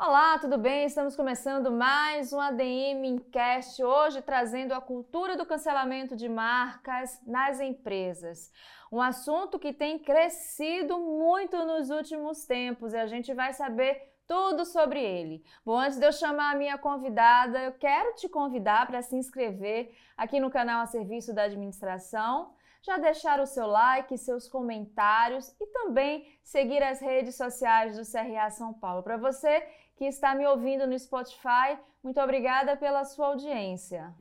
Olá, tudo bem? Estamos começando mais um ADM Incast, hoje trazendo a cultura do cancelamento de marcas nas empresas. Um assunto que tem crescido muito nos últimos tempos e a gente vai saber tudo sobre ele. Bom, antes de eu chamar a minha convidada, eu quero te convidar para se inscrever aqui no canal a serviço da administração já deixar o seu like, seus comentários e também seguir as redes sociais do CRA São Paulo. Para você que está me ouvindo no Spotify, muito obrigada pela sua audiência.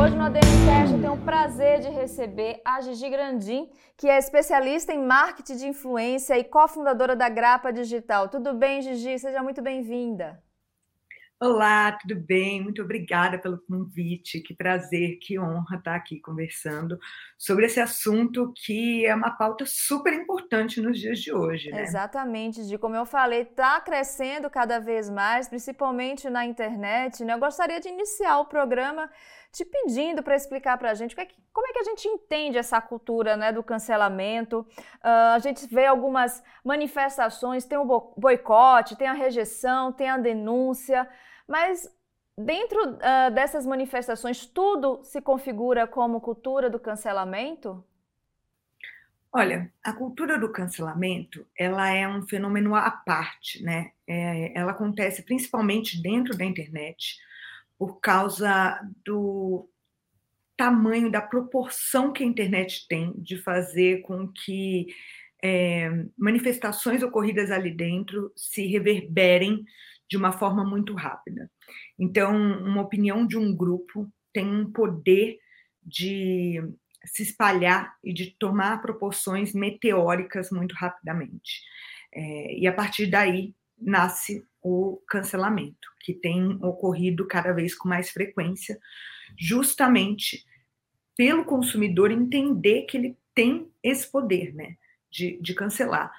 Hoje no ADMcast eu tenho o prazer de receber a Gigi Grandim, que é especialista em marketing de influência e cofundadora da Grapa Digital. Tudo bem, Gigi? Seja muito bem-vinda. Olá, tudo bem? Muito obrigada pelo convite. Que prazer, que honra estar aqui conversando sobre esse assunto que é uma pauta super importante nos dias de hoje. Né? Exatamente, de como eu falei, está crescendo cada vez mais, principalmente na internet. Né? Eu gostaria de iniciar o programa te pedindo para explicar para a gente como é que a gente entende essa cultura né, do cancelamento. Uh, a gente vê algumas manifestações, tem o boicote, tem a rejeição, tem a denúncia. Mas dentro uh, dessas manifestações, tudo se configura como cultura do cancelamento? Olha, a cultura do cancelamento, ela é um fenômeno à parte, né? É, ela acontece principalmente dentro da internet por causa do tamanho, da proporção que a internet tem de fazer com que é, manifestações ocorridas ali dentro se reverberem de uma forma muito rápida. Então, uma opinião de um grupo tem um poder de se espalhar e de tomar proporções meteóricas muito rapidamente. É, e a partir daí nasce o cancelamento, que tem ocorrido cada vez com mais frequência, justamente pelo consumidor entender que ele tem esse poder né, de, de cancelar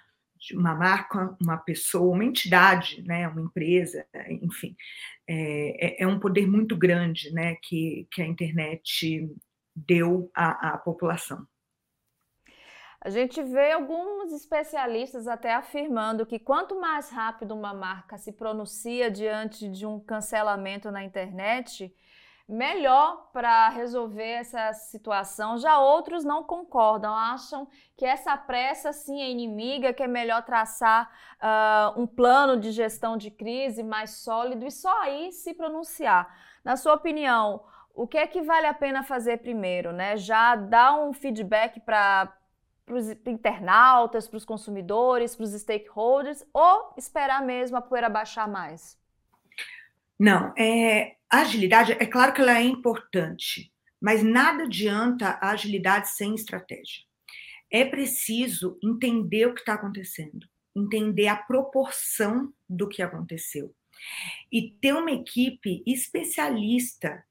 uma marca, uma pessoa, uma entidade, né, uma empresa, enfim, é, é, é um poder muito grande, né, que, que a internet deu à, à população. A gente vê alguns especialistas até afirmando que quanto mais rápido uma marca se pronuncia diante de um cancelamento na internet, melhor para resolver essa situação. Já outros não concordam, acham que essa pressa sim é inimiga, que é melhor traçar uh, um plano de gestão de crise mais sólido e só aí se pronunciar. Na sua opinião, o que é que vale a pena fazer primeiro, né? Já dar um feedback para os internautas, para os consumidores, para os stakeholders, ou esperar mesmo a poeira baixar mais? Não, é, a agilidade, é claro que ela é importante, mas nada adianta a agilidade sem estratégia. É preciso entender o que está acontecendo, entender a proporção do que aconteceu e ter uma equipe especialista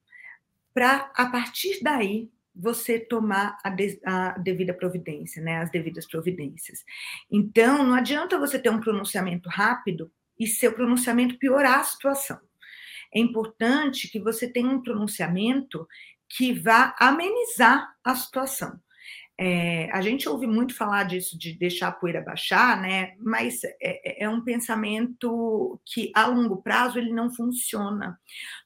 para, a partir daí, você tomar a, de, a, devida providência, né, as devidas providências. Então, não adianta você ter um pronunciamento rápido e seu pronunciamento piorar a situação é importante que você tenha um pronunciamento que vá amenizar a situação. É, a gente ouve muito falar disso, de deixar a poeira baixar, né? Mas é, é, é, um pensamento que a longo prazo ele não funciona,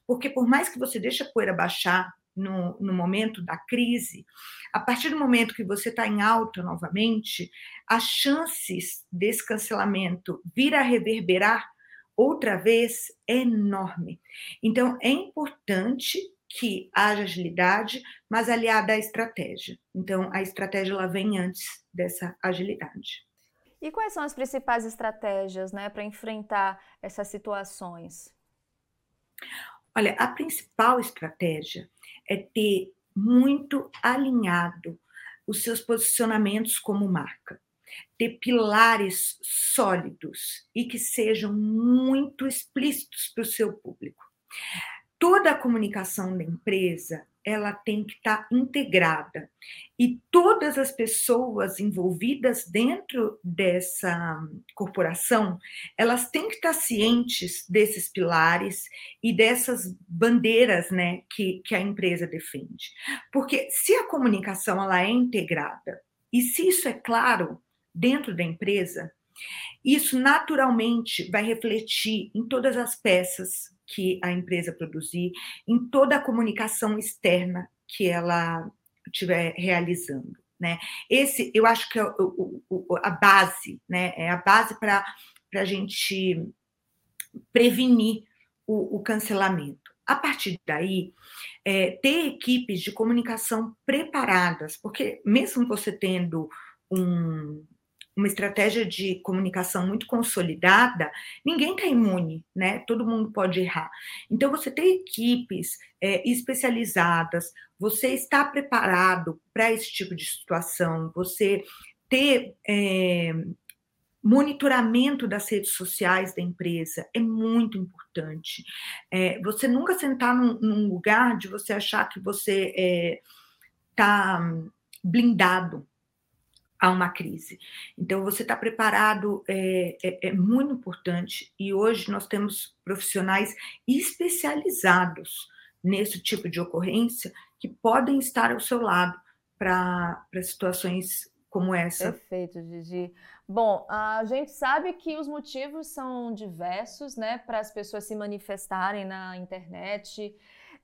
porque por mais que você deixe a poeira baixar no, no momento da crise, a partir do momento que você está em alta novamente, as chances desse cancelamento vir a reverberar outra vez é enorme. Então, é importante que haja agilidade, mas aliada à estratégia. Então, a estratégia ela vem antes dessa agilidade. E quais são as principais estratégias né, para enfrentar essas situações? Olha, a principal estratégia é ter muito alinhado os seus posicionamentos como marca ter pilares sólidos e que sejam muito explícitos para o seu público. Toda a comunicação da empresa ela tem que estar tá integrada. E todas as pessoas envolvidas dentro dessa corporação, elas têm que estar tá cientes desses pilares e dessas bandeiras né, que, que a empresa defende. Porque se a comunicação ela é integrada, e se isso é claro dentro da empresa, isso naturalmente vai refletir em todas as peças que a empresa produzir, em toda a comunicação externa que ela estiver realizando. Né? Esse, eu acho que é o, o, a base, né? é a base para a gente prevenir o, o, cancelamento. A partir daí, é, ter equipes de comunicação preparadas, porque mesmo você tendo um, uma estratégia de comunicação muito consolidada, ninguém está imune, né? Todo mundo pode errar. Então, você tem equipes é, especializadas, você está preparado para esse tipo de situação, você ter é, monitoramento das redes sociais da empresa é muito importante. É, você nunca sentar num, num, lugar de você achar que você está é, blindado a uma crise. Então, você está preparado é, é, é, muito importante, e hoje nós temos profissionais especializados nesse tipo de ocorrência que podem estar ao seu lado para situações como essa. Perfeito, Gigi. Bom, a gente sabe que os motivos são diversos, né, para as pessoas se manifestarem na internet.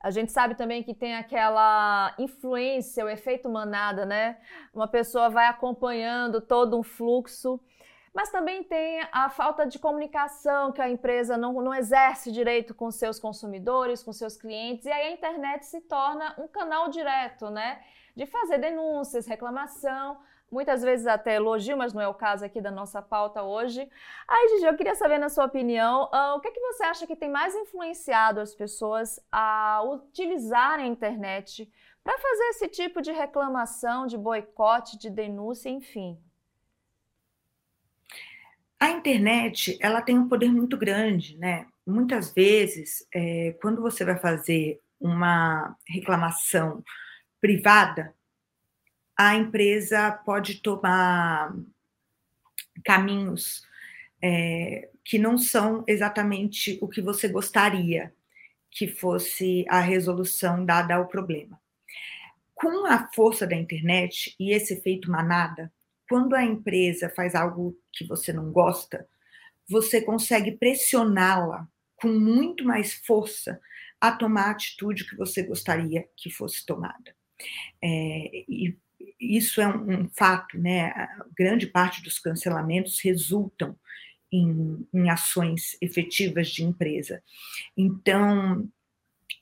A gente sabe também que tem aquela influência, o efeito manada, né? Uma pessoa vai acompanhando todo um fluxo. Mas também tem a falta de comunicação que a empresa não, não exerce direito com seus consumidores, com seus clientes, e aí a internet se torna um canal direto, né? De fazer denúncias, reclamação, muitas vezes até elogio, mas não é o caso aqui da nossa pauta hoje. Aí, Gigi, eu queria saber, na sua opinião, uh, o que, é que você acha que tem mais influenciado as pessoas a utilizarem a internet para fazer esse tipo de reclamação, de boicote, de denúncia, enfim? A internet, ela tem um poder muito grande, né? Muitas vezes, é, quando você vai fazer uma reclamação privada, a empresa pode tomar caminhos é, que não são exatamente o que você gostaria que fosse a resolução dada ao problema. Com a força da internet e esse efeito manada, quando a empresa faz algo que você não gosta, você consegue pressioná-la com muito mais força a tomar a atitude que você gostaria que fosse tomada. É, e isso é um, um, fato, né? Grande parte dos cancelamentos resultam em, em ações efetivas de empresa. Então,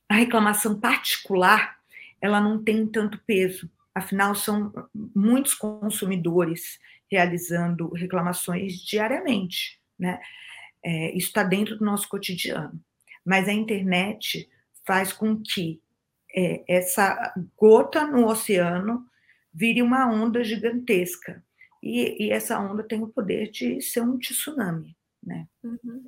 a reclamação particular, ela não tem tanto peso. Afinal, são muitos consumidores realizando reclamações diariamente, né? É, isso está dentro do nosso cotidiano. Mas a internet faz com que é, essa gota no oceano vire uma onda gigantesca. E, e, essa onda tem o poder de ser um tsunami. Né? Uhum.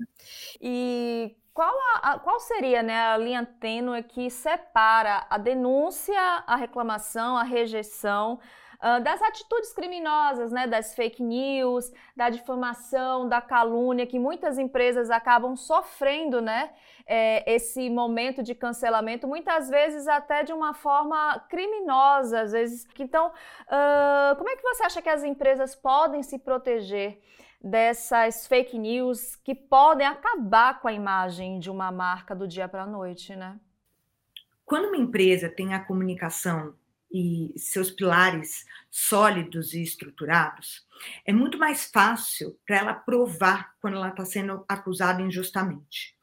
E qual, a, qual seria né, a linha tênue que separa a denúncia, a reclamação, a rejeição uh, das atitudes criminosas, né, das fake news, da difamação, da calúnia, que muitas empresas acabam sofrendo, né, é, esse momento de cancelamento, muitas vezes até de uma forma criminosa, às vezes. Então, uh, como é que você acha que as empresas podem se proteger? dessas fake news que podem acabar com a imagem de uma marca do dia para a noite, né? Quando uma empresa tem a comunicação e seus pilares sólidos e estruturados, é muito mais fácil para ela provar quando ela está sendo acusada injustamente.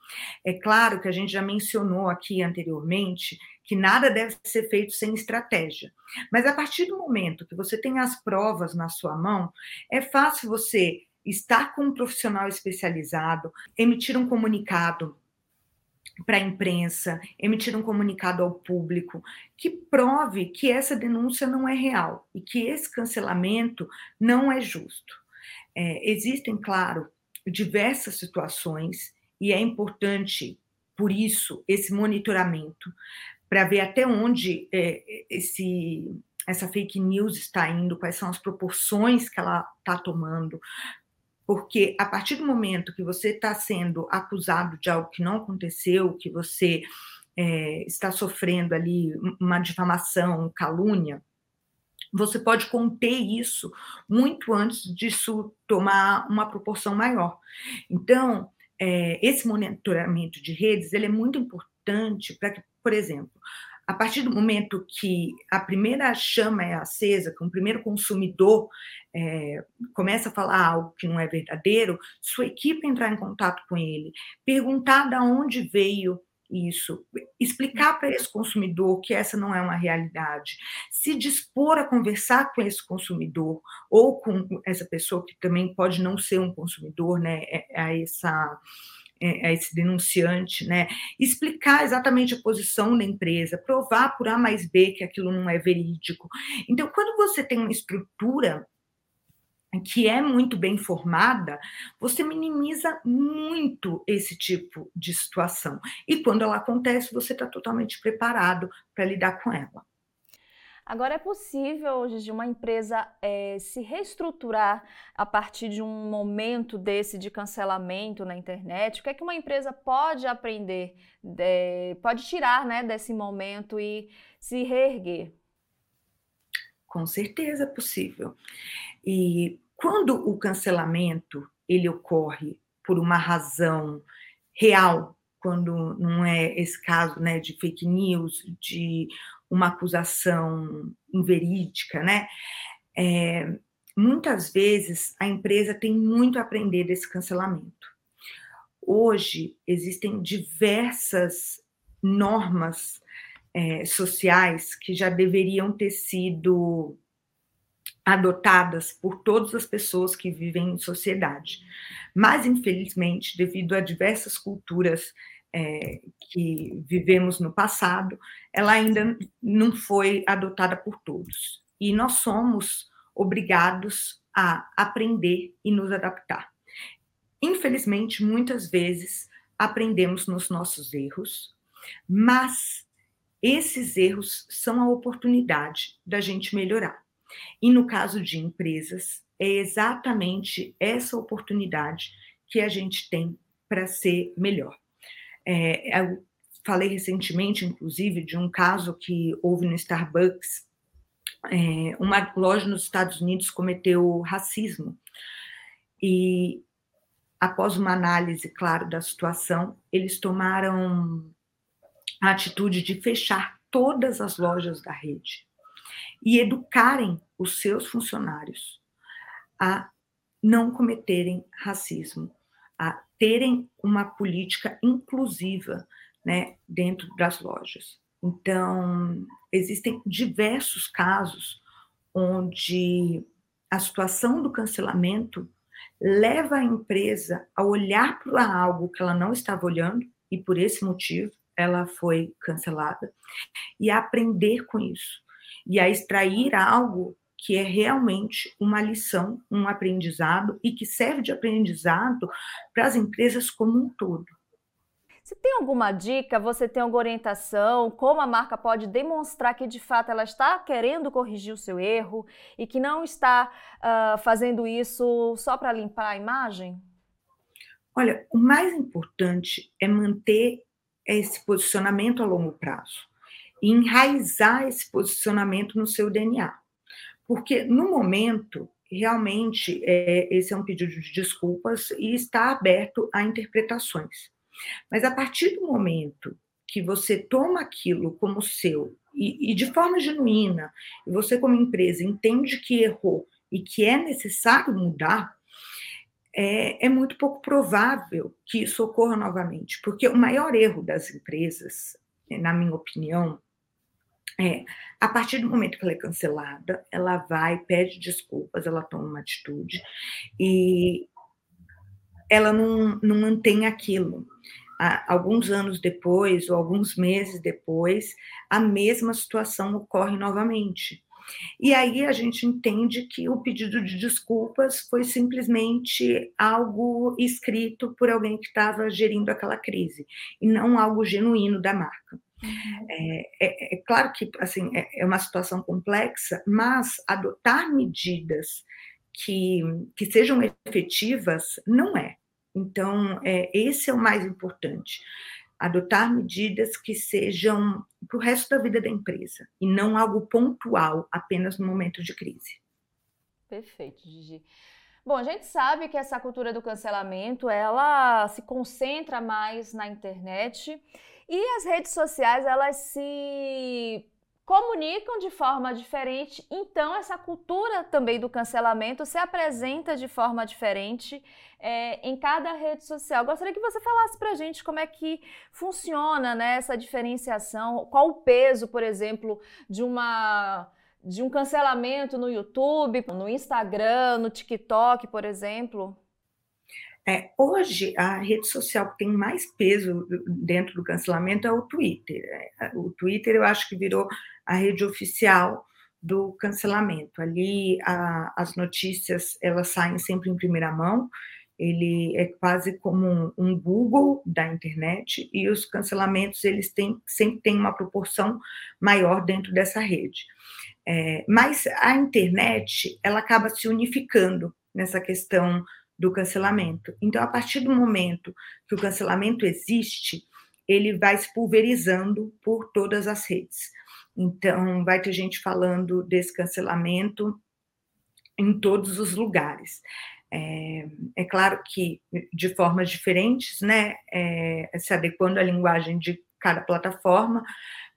É claro que a gente já mencionou aqui anteriormente que nada deve ser feito sem estratégia. Mas a partir do momento que você tem as provas na sua mão, é fácil você estar com um profissional especializado, emitir um comunicado para a imprensa, emitir um comunicado ao público que prove que essa denúncia não é real e que esse cancelamento não é justo. É, existem, claro, diversas situações e é importante, por isso, esse monitoramento para ver até onde é, esse, essa fake news está indo, quais são as proporções que ela está tomando. Porque a partir do momento que você está sendo acusado de algo que não aconteceu, que você é, está sofrendo ali uma difamação, calúnia, você pode conter isso muito antes disso tomar uma proporção maior. Então, é, esse monitoramento de redes ele é muito importante para que, por exemplo, a partir do momento que a primeira chama é acesa, que um primeiro consumidor é, começa a falar algo que não é verdadeiro, sua equipe entrar em contato com ele, perguntar de onde veio isso, explicar para esse consumidor que essa não é uma realidade, se dispor a conversar com esse consumidor ou com essa pessoa que também pode não ser um consumidor, né, é, é essa é, esse denunciante, né, explicar exatamente a posição da empresa, provar por A mais B que aquilo não é verídico. Então, quando você tem uma estrutura que é muito bem formada, você minimiza muito esse tipo de situação. E quando ela acontece, você está totalmente preparado para lidar com ela. Agora, é possível, de uma empresa é, se reestruturar a partir de um momento desse de cancelamento na internet? O que é que uma empresa pode aprender, pode tirar né, desse momento e se reerguer? Com certeza é possível. E quando o cancelamento ele ocorre por uma razão real, quando não é esse caso né, de fake news, de uma acusação inverídica, né? É, muitas vezes a empresa tem muito a aprender desse cancelamento. Hoje existem diversas normas é, sociais que já deveriam ter sido adotadas por todas as pessoas que vivem em sociedade. Mas, infelizmente, devido a diversas culturas é, que vivemos no passado, ela ainda não foi adotada por todos. E nós somos obrigados a aprender e nos adaptar. Infelizmente, muitas vezes aprendemos nos nossos erros, mas esses erros são a oportunidade da gente melhorar. E no caso de empresas, é exatamente essa oportunidade que a gente tem para ser melhor. É, eu falei recentemente, inclusive, de um caso que houve no Starbucks. É, uma loja nos Estados Unidos cometeu racismo. E, após uma análise, claro, da situação, eles tomaram a atitude de fechar todas as lojas da rede e educarem os seus funcionários a não cometerem racismo, a terem uma política inclusiva né, dentro das lojas. Então, existem diversos casos onde a situação do cancelamento leva a empresa a olhar para algo que ela não estava olhando, e por esse motivo ela foi cancelada, e a aprender com isso e a extrair algo que é realmente uma lição, um aprendizado e que serve de aprendizado para as empresas como um todo. Você tem alguma dica? Você tem alguma orientação? Como a marca pode demonstrar que de fato ela está querendo corrigir o seu erro e que não está uh, fazendo isso só para limpar a imagem? Olha, o mais importante é manter esse posicionamento a longo prazo e enraizar esse posicionamento no seu DNA. Porque no momento, realmente, é, esse é um pedido de desculpas e está aberto a interpretações. Mas a partir do momento que você toma aquilo como seu e, e de forma genuína, e você, como empresa, entende que errou e que é necessário mudar, é, é, muito pouco provável que isso ocorra novamente, porque o maior erro das empresas, na minha opinião, é, a partir do momento que ela é cancelada, ela vai, pede desculpas, ela toma uma atitude e ela não, não mantém aquilo. alguns anos depois, ou alguns meses depois, a mesma situação ocorre novamente. E aí a gente entende que o pedido de desculpas foi simplesmente algo escrito por alguém que estava gerindo aquela crise, e não algo genuíno da marca. Uhum. É, é, é, claro que assim é, é, uma situação complexa, mas adotar medidas que, que sejam efetivas não é. Então, é, esse é o mais importante. Adotar medidas que sejam para o resto da vida da empresa e não algo pontual, apenas no momento de crise. Perfeito, Gigi. Bom, a gente sabe que essa cultura do cancelamento, ela se concentra mais na internet e as redes sociais, elas se comunicam de forma diferente, então essa cultura também do cancelamento se apresenta de forma diferente é, em cada rede social. Gostaria que você falasse para a gente como é que funciona né, essa diferenciação, qual o peso, por exemplo, de uma de um cancelamento no YouTube, no Instagram, no TikTok, por exemplo? É, hoje, a rede social que tem mais peso dentro do cancelamento é o Twitter. É, o Twitter, eu acho que virou a rede oficial do cancelamento. Ali, a, as notícias, elas saem sempre em primeira mão, ele é quase como um, um, Google da internet, e os cancelamentos, eles têm, sempre têm uma proporção maior dentro dessa rede. É, mas a internet, ela acaba se unificando nessa questão do cancelamento. Então, a partir do momento que o cancelamento existe, ele vai se pulverizando por todas as redes. Então, vai ter gente falando desse cancelamento em todos os lugares. É, é claro que de formas diferentes, né, é, se adequando à linguagem de cada plataforma,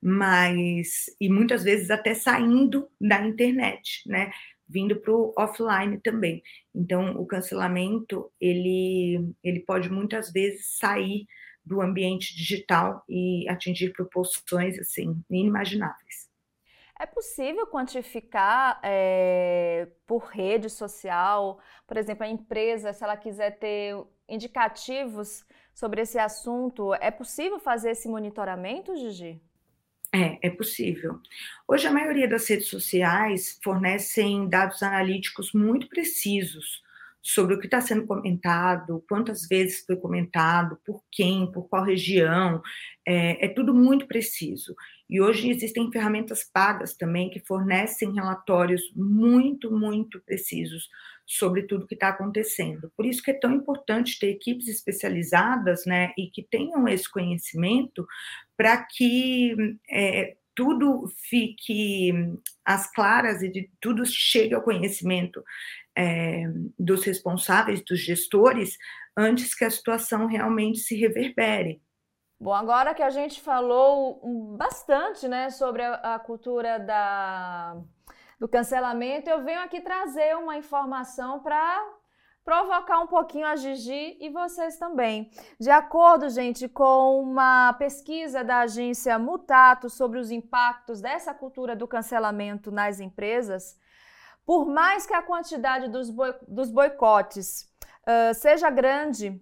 mas e muitas vezes até saindo da internet, né? Vindo para o offline também. Então, o cancelamento ele, ele pode muitas vezes sair do ambiente digital e atingir proporções assim inimagináveis. É possível quantificar é, por rede social, por exemplo, a empresa, se ela quiser ter indicativos sobre esse assunto, é possível fazer esse monitoramento, Gigi? É, é possível. Hoje, a maioria das redes sociais fornecem dados analíticos muito precisos sobre o que está sendo comentado, quantas vezes foi comentado, por quem, por qual região, é, é, tudo muito preciso. E hoje existem ferramentas pagas também que fornecem relatórios muito, muito precisos sobre tudo que está acontecendo. Por isso que é tão importante ter equipes especializadas, né, e que tenham esse conhecimento para que é, tudo fique às claras e de, tudo chegue ao conhecimento é, dos responsáveis, dos gestores, antes que a situação realmente se reverbere. Bom, agora que a gente falou bastante né, sobre a, a cultura da do cancelamento, eu venho aqui trazer uma informação para provocar um pouquinho a Gigi e vocês também. De acordo, gente, com uma pesquisa da agência Mutato sobre os impactos dessa cultura do cancelamento nas empresas, por mais que a quantidade dos, boi dos boicotes uh, seja grande,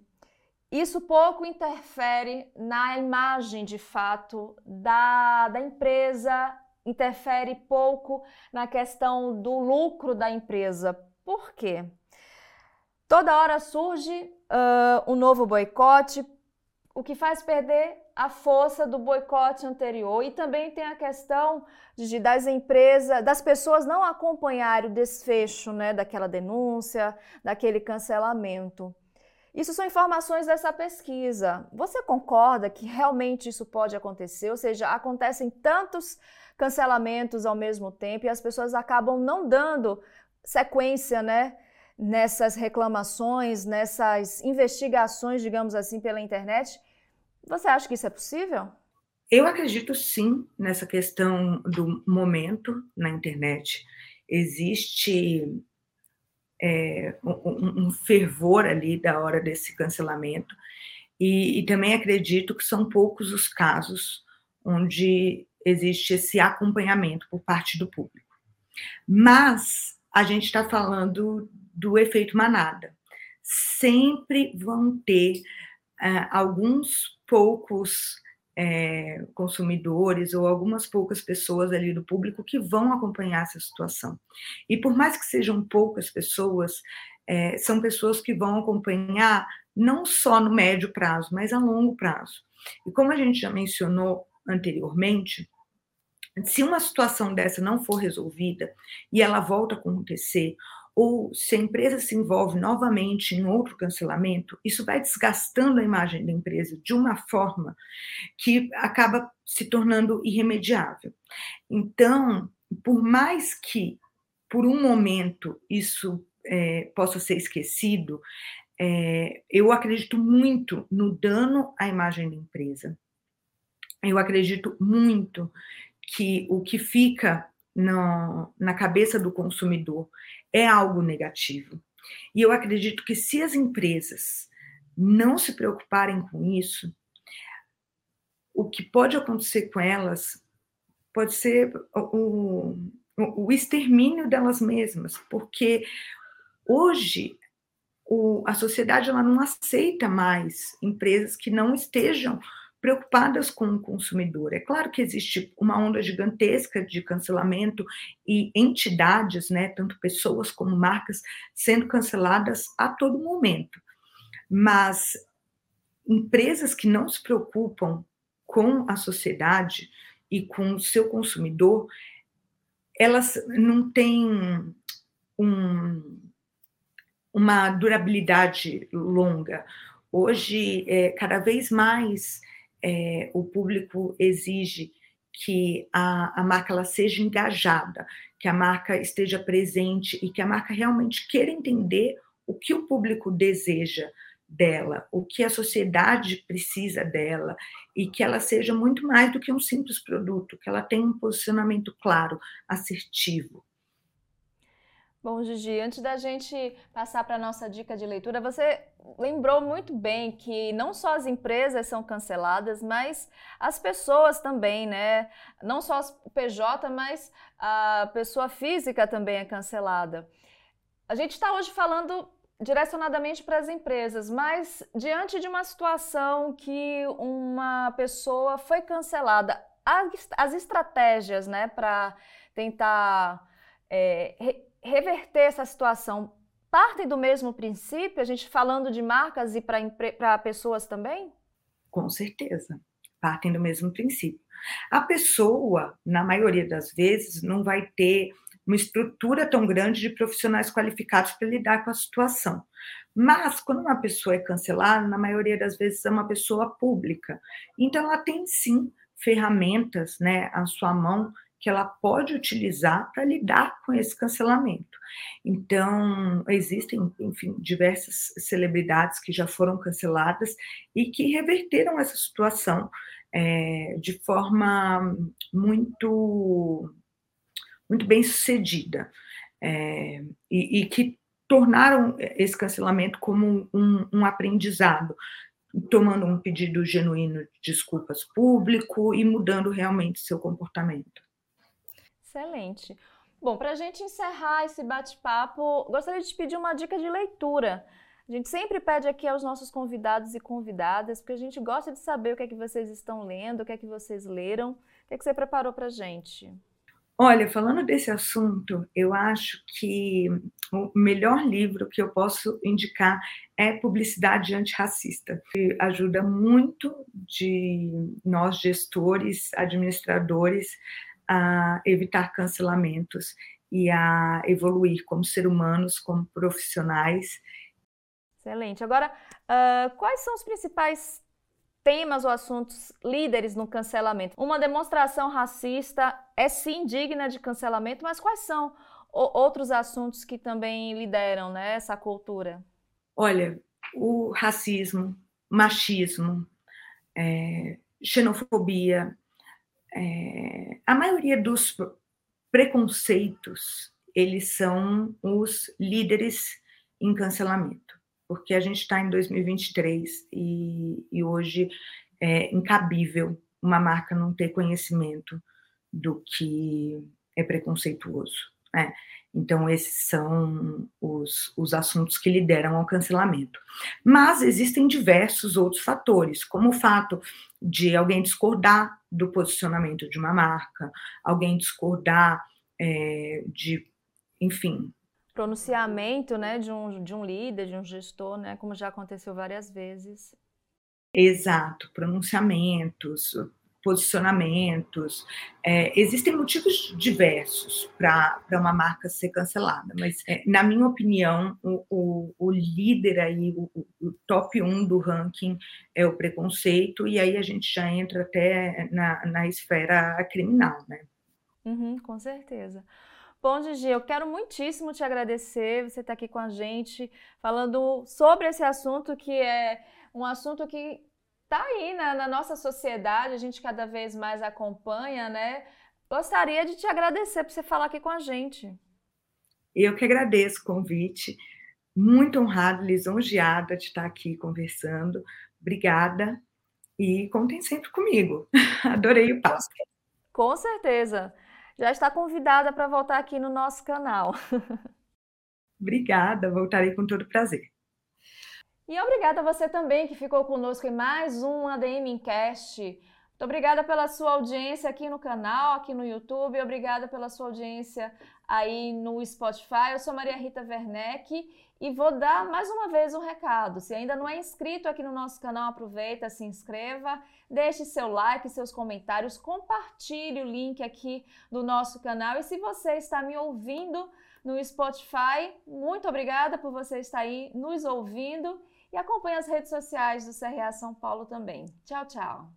isso pouco interfere na imagem de fato da, da empresa interfere pouco na questão do lucro da empresa. Por quê? Toda hora surge uh, um novo boicote, o que faz perder a força do boicote anterior. E também tem a questão de, das empresas, das pessoas não acompanharem o desfecho né, daquela denúncia, daquele cancelamento. Isso são informações dessa pesquisa. Você concorda que realmente isso pode acontecer? Ou seja, acontecem tantos cancelamentos ao mesmo tempo e as pessoas acabam não dando sequência, né? Nessas reclamações, nessas investigações, digamos assim, pela internet. Você acha que isso é possível? Eu acredito sim nessa questão do momento na internet. Existe é, um, um, fervor ali da hora desse cancelamento, e, e também acredito que são poucos os casos onde existe esse acompanhamento por parte do público. Mas a gente está falando do efeito manada. Sempre vão ter uh, alguns poucos é, consumidores ou algumas poucas pessoas ali do público que vão acompanhar essa situação. E por mais que sejam poucas pessoas, é, são pessoas que vão acompanhar não só no médio prazo, mas a longo prazo. E como a gente já mencionou anteriormente, se uma situação dessa não for resolvida e ela volta a acontecer, ou se a empresa se envolve novamente em outro cancelamento, isso vai desgastando a imagem da empresa de uma forma que acaba se tornando irremediável. Então, por mais que por um momento isso é, possa ser esquecido, é, eu acredito muito no dano à imagem da empresa. Eu acredito muito que o que fica no, na cabeça do consumidor é algo negativo. E eu acredito que se as empresas não se preocuparem com isso, o que pode acontecer com elas pode ser o, o, o extermínio delas mesmas, porque hoje o, a sociedade ela não aceita mais empresas que não estejam preocupadas com o consumidor. É claro que existe uma onda gigantesca de cancelamento e entidades, né, tanto pessoas como marcas, sendo canceladas a todo momento. Mas empresas que não se preocupam com a sociedade e com o seu consumidor, elas não têm um, uma durabilidade longa. Hoje, é, cada vez mais é, o público exige que a, a marca ela seja engajada, que a marca esteja presente e que a marca realmente queira entender o que o público deseja dela, o que a sociedade precisa dela e que ela seja muito mais do que um simples produto, que ela tenha um posicionamento claro, assertivo. Bom, Gigi, antes da gente passar para a nossa dica de leitura, você lembrou muito bem que não só as empresas são canceladas, mas as pessoas também, né? Não só o PJ, mas a pessoa física também é cancelada. A gente está hoje falando direcionadamente para as empresas, mas diante de uma situação que uma pessoa foi cancelada, as, as estratégias, né, para tentar é, reverter essa situação partem do mesmo princípio, a gente falando de marcas e para pessoas também? Com certeza, partem do mesmo princípio. A pessoa, na maioria das vezes, não vai ter uma estrutura tão grande de profissionais qualificados para lidar com a situação. Mas, quando uma pessoa é cancelada, na maioria das vezes é uma pessoa pública. Então, ela tem sim ferramentas né, à sua mão que ela pode utilizar para lidar com esse cancelamento. Então, existem, enfim, diversas celebridades que já foram canceladas e que reverteram essa situação é, de forma muito, muito bem sucedida é, e, e, que tornaram esse cancelamento como um, um aprendizado, tomando um pedido genuíno de desculpas público e mudando realmente seu comportamento. Excelente. Bom, para a gente encerrar esse bate-papo, gostaria de te pedir uma dica de leitura. A gente sempre pede aqui aos nossos convidados e convidadas, porque a gente gosta de saber o que é que vocês estão lendo, o que é que vocês leram. O que é que você preparou para a gente? Olha, falando desse assunto, eu acho que o melhor livro que eu posso indicar é Publicidade Antirracista, que ajuda muito de nós gestores, administradores, a evitar cancelamentos e a evoluir como ser humanos, como profissionais. Excelente. Agora, uh, quais são os principais temas ou assuntos líderes no cancelamento? Uma demonstração racista é sim digna de cancelamento, mas quais são outros assuntos que também lideram né, essa cultura? Olha, o racismo, machismo, é, xenofobia, é, a maioria dos preconceitos eles são os líderes em cancelamento, porque a gente está em 2023 e, e hoje é incabível uma marca não ter conhecimento do que é preconceituoso. Né? Então, esses são os, os assuntos que lideram ao cancelamento. Mas existem diversos outros fatores, como o fato de alguém discordar do posicionamento de uma marca, alguém discordar é, de, enfim. Pronunciamento né, de, um, de um líder, de um gestor, né, como já aconteceu várias vezes. Exato, pronunciamentos, posicionamentos. É, existem motivos diversos para uma marca ser cancelada, mas, é, na minha opinião, o, o, o líder aí, o, o, top 1 do ranking é o preconceito, e aí a gente já entra até na, na esfera criminal, né? Uhum, com certeza. Bom, Gigi, eu quero muitíssimo te agradecer, você estar tá aqui com a gente, falando sobre esse assunto que é um assunto que está aí na, na, nossa sociedade, a gente cada vez mais acompanha, né? Gostaria de te agradecer por você falar aqui com a gente. Eu que agradeço o convite, muito honrada, lisonjeada de estar aqui conversando. Obrigada e contem sempre comigo. Adorei o papo. Com certeza. Já está convidada para voltar aqui no nosso canal. Obrigada, voltarei com todo prazer. E obrigada a você também que ficou conosco em mais um ADM Incast. Muito obrigada pela sua audiência aqui no canal, aqui no YouTube. Obrigada pela sua audiência aí no Spotify. Eu sou Maria Rita Werneck e vou dar mais uma vez um recado. Se ainda não é inscrito aqui no nosso canal, aproveita, se inscreva, deixe seu like, seus comentários, compartilhe o link aqui do nosso canal. E se você está me ouvindo no Spotify, muito obrigada por você estar aí nos ouvindo e acompanhe as redes sociais do CRA São Paulo também. Tchau, tchau.